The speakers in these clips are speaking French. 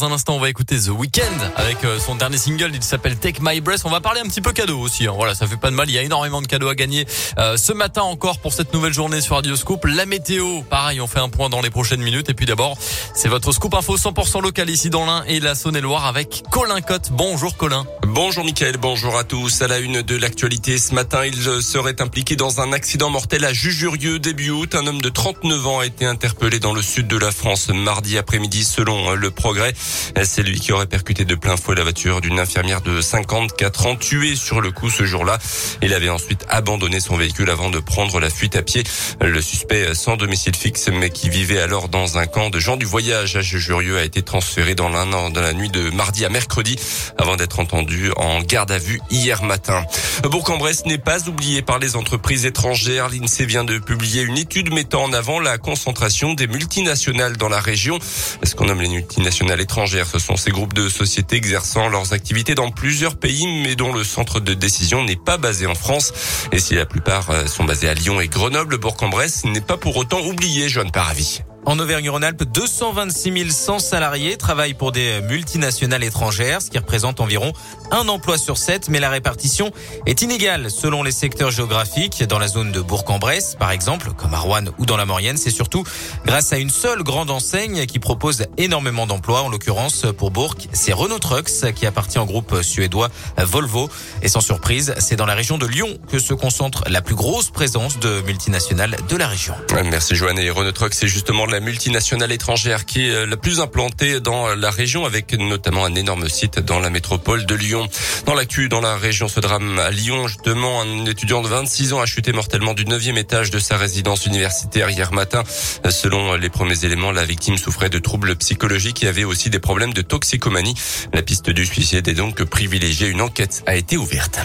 Dans un instant, on va écouter The Weeknd avec euh, son dernier single. Il s'appelle Take My Breath. On va parler un petit peu cadeau aussi. Hein. Voilà, ça fait pas de mal. Il y a énormément de cadeaux à gagner euh, ce matin encore pour cette nouvelle journée sur Radio Scoop. La météo, pareil, on fait un point dans les prochaines minutes. Et puis d'abord, c'est votre Scoop Info 100% local ici dans l'Ain et la Saône-et-Loire avec Colin Cotte. Bonjour Colin. Bonjour Mickaël, bonjour à tous. À la une de l'actualité, ce matin, il serait impliqué dans un accident mortel à Jujurieux début août. Un homme de 39 ans a été interpellé dans le sud de la France mardi après-midi selon le progrès. C'est lui qui aurait percuté de plein fouet la voiture d'une infirmière de 54 ans tuée sur le coup ce jour-là. Il avait ensuite abandonné son véhicule avant de prendre la fuite à pied. Le suspect sans domicile fixe mais qui vivait alors dans un camp de gens du voyage à Jurieux a été transféré dans dans la nuit de mardi à mercredi avant d'être entendu en garde à vue hier matin. Bourg-en-Bresse n'est pas oublié par les entreprises étrangères. L'INSEE vient de publier une étude mettant en avant la concentration des multinationales dans la région. Ce qu'on nomme les multinationales étrangères, ce sont ces groupes de sociétés exerçant leurs activités dans plusieurs pays, mais dont le centre de décision n'est pas basé en France. Et si la plupart euh, sont basés à Lyon et Grenoble, Bourg-en-Bresse n'est pas pour autant oublié, Joanne Paravi. En Auvergne-Rhône-Alpes, 226 100 salariés travaillent pour des multinationales étrangères, ce qui représente environ un emploi sur sept, mais la répartition est inégale selon les secteurs géographiques. Dans la zone de Bourg-en-Bresse, par exemple, comme à Rouen ou dans la Maurienne, c'est surtout grâce à une seule grande enseigne qui propose énormément d'emplois. En l'occurrence, pour Bourg, c'est Renault Trucks qui appartient au groupe suédois Volvo. Et sans surprise, c'est dans la région de Lyon que se concentre la plus grosse présence de multinationales de la région. Merci Joanne. Et Renault Trucks, c'est justement la multinationale étrangère qui est euh, la plus implantée dans la région avec notamment un énorme site dans la métropole de Lyon. Dans l'actu, dans la région, ce drame à Lyon, justement, un étudiant de 26 ans a chuté mortellement du 9e étage de sa résidence universitaire hier matin. Selon les premiers éléments, la victime souffrait de troubles psychologiques et avait aussi des problèmes de toxicomanie. La piste du suicide est donc privilégiée. Une enquête a été ouverte.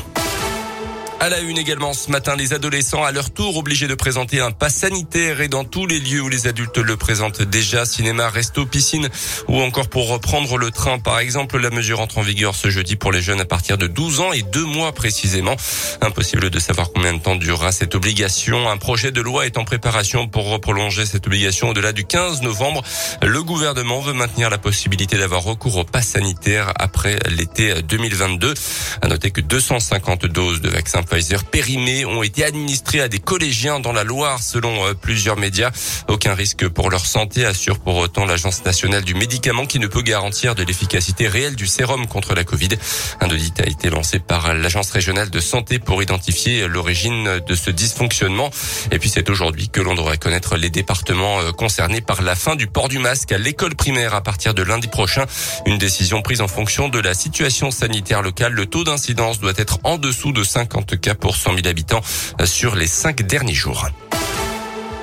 À la une également ce matin, les adolescents à leur tour obligés de présenter un pass sanitaire et dans tous les lieux où les adultes le présentent déjà, cinéma, resto, piscine ou encore pour reprendre le train par exemple. La mesure entre en vigueur ce jeudi pour les jeunes à partir de 12 ans et deux mois précisément. Impossible de savoir combien de temps durera cette obligation. Un projet de loi est en préparation pour prolonger cette obligation au-delà du 15 novembre. Le gouvernement veut maintenir la possibilité d'avoir recours au pass sanitaire après l'été 2022. À noter que 250 doses de vaccins Pfizer périmés ont été administrés à des collégiens dans la Loire selon euh, plusieurs médias. Aucun risque pour leur santé, assure pour autant l'Agence nationale du médicament qui ne peut garantir de l'efficacité réelle du sérum contre la Covid. Un audit a été lancé par l'Agence régionale de santé pour identifier l'origine de ce dysfonctionnement. Et puis c'est aujourd'hui que l'on devrait connaître les départements euh, concernés par la fin du port du masque à l'école primaire à partir de lundi prochain. Une décision prise en fonction de la situation sanitaire locale. Le taux d'incidence doit être en dessous de 50 pour 100 000 habitants sur les cinq derniers jours.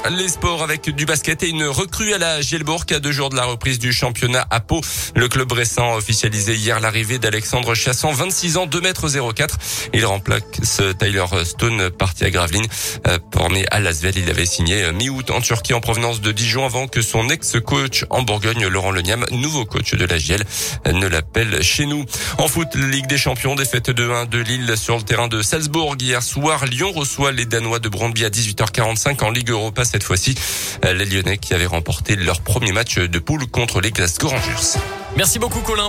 Les sports avec du basket et une recrue à la Gielbourg à deux jours de la reprise du championnat à Pau. Le club récent a officialisé hier l'arrivée d'Alexandre Chasson, 26 ans, 2 mètres 04. Il remplace Tyler Stone, parti à Gravelines. Euh, formé à Lasvel, il avait signé euh, mi-août en Turquie en provenance de Dijon avant que son ex-coach en Bourgogne, Laurent Leniam, nouveau coach de la Giel, ne l'appelle chez nous. En foot, Ligue des Champions, défaite de 1 de Lille sur le terrain de Salzbourg. Hier soir, Lyon reçoit les Danois de Brondby à 18h45 en Ligue Europa cette fois-ci. Les Lyonnais qui avaient remporté leur premier match de poule contre les Glasgow Rangers. Merci beaucoup Colin.